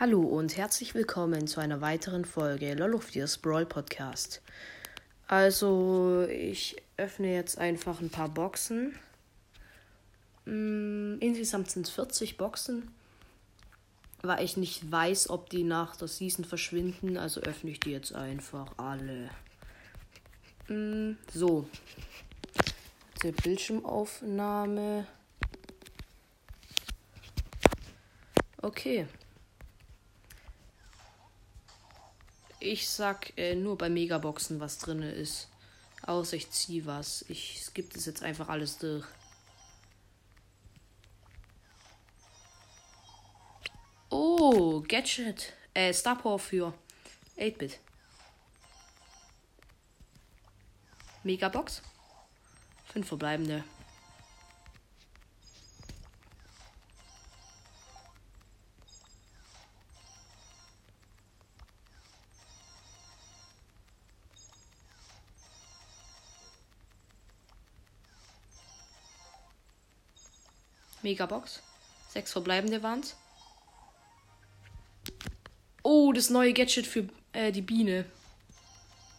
Hallo und herzlich willkommen zu einer weiteren Folge Lolofdiers Brawl Podcast. Also, ich öffne jetzt einfach ein paar Boxen. Mm, insgesamt sind es 40 Boxen. Weil ich nicht weiß, ob die nach der Season verschwinden, also öffne ich die jetzt einfach alle. Mm, so. Die Bildschirmaufnahme. Okay. Ich sag äh, nur bei Megaboxen, was drin ist. Außer ich ziehe was. Ich skippe das jetzt einfach alles durch. Oh, Gadget. Äh, Star Power für 8-Bit. Megabox. Fünf verbleibende. Megabox. Sechs verbleibende waren's. Oh, das neue Gadget für äh, die Biene.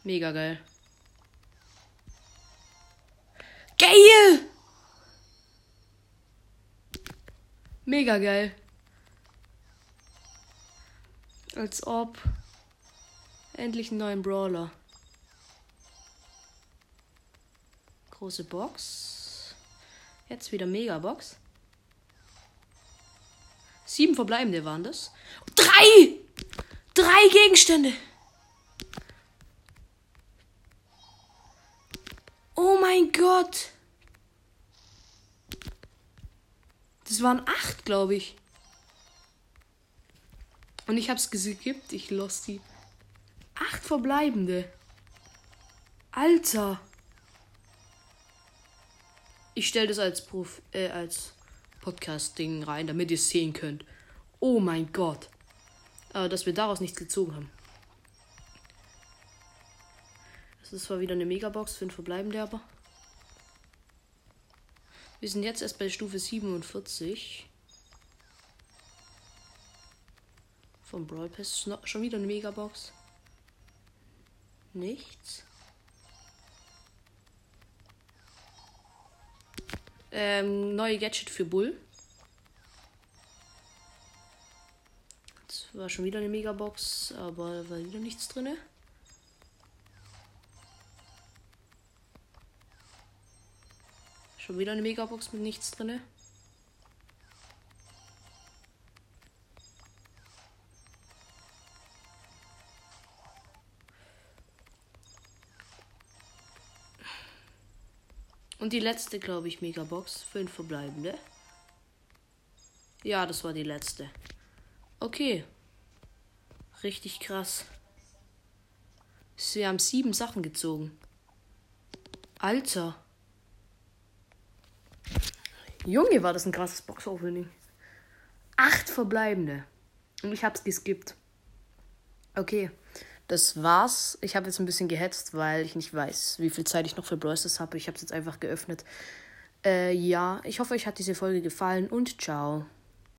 Mega geil. Geil! Mega geil. Als ob. Endlich einen neuen Brawler. Große Box. Jetzt wieder Megabox. Sieben verbleibende waren das. Drei! Drei Gegenstände! Oh mein Gott! Das waren acht, glaube ich. Und ich hab's geskippt, ich lost die. Acht verbleibende. Alter. Ich stelle das als Prof äh, als Podcast-Ding rein, damit ihr es sehen könnt. Oh mein Gott. Aber dass wir daraus nichts gezogen haben. Das ist zwar wieder eine Megabox, fünf verbleibende aber. Wir sind jetzt erst bei Stufe 47. Vom Brawl Pass schon wieder eine Megabox. Nichts. Ähm, neue Gadget für Bull. Das war schon wieder eine Megabox, aber war wieder nichts drin. Schon wieder eine Megabox mit nichts drin. Und die letzte, glaube ich, Megabox. Fünf verbleibende. Ja, das war die letzte. Okay. Richtig krass. Sie haben sieben Sachen gezogen. Alter. Junge, war das ein krasses Box-Opening. Acht verbleibende. Und ich hab's geskippt. Okay das war's. Ich habe jetzt ein bisschen gehetzt, weil ich nicht weiß, wie viel Zeit ich noch für Brawl habe. Ich habe es jetzt einfach geöffnet. Äh, ja, ich hoffe, euch hat diese Folge gefallen und ciao.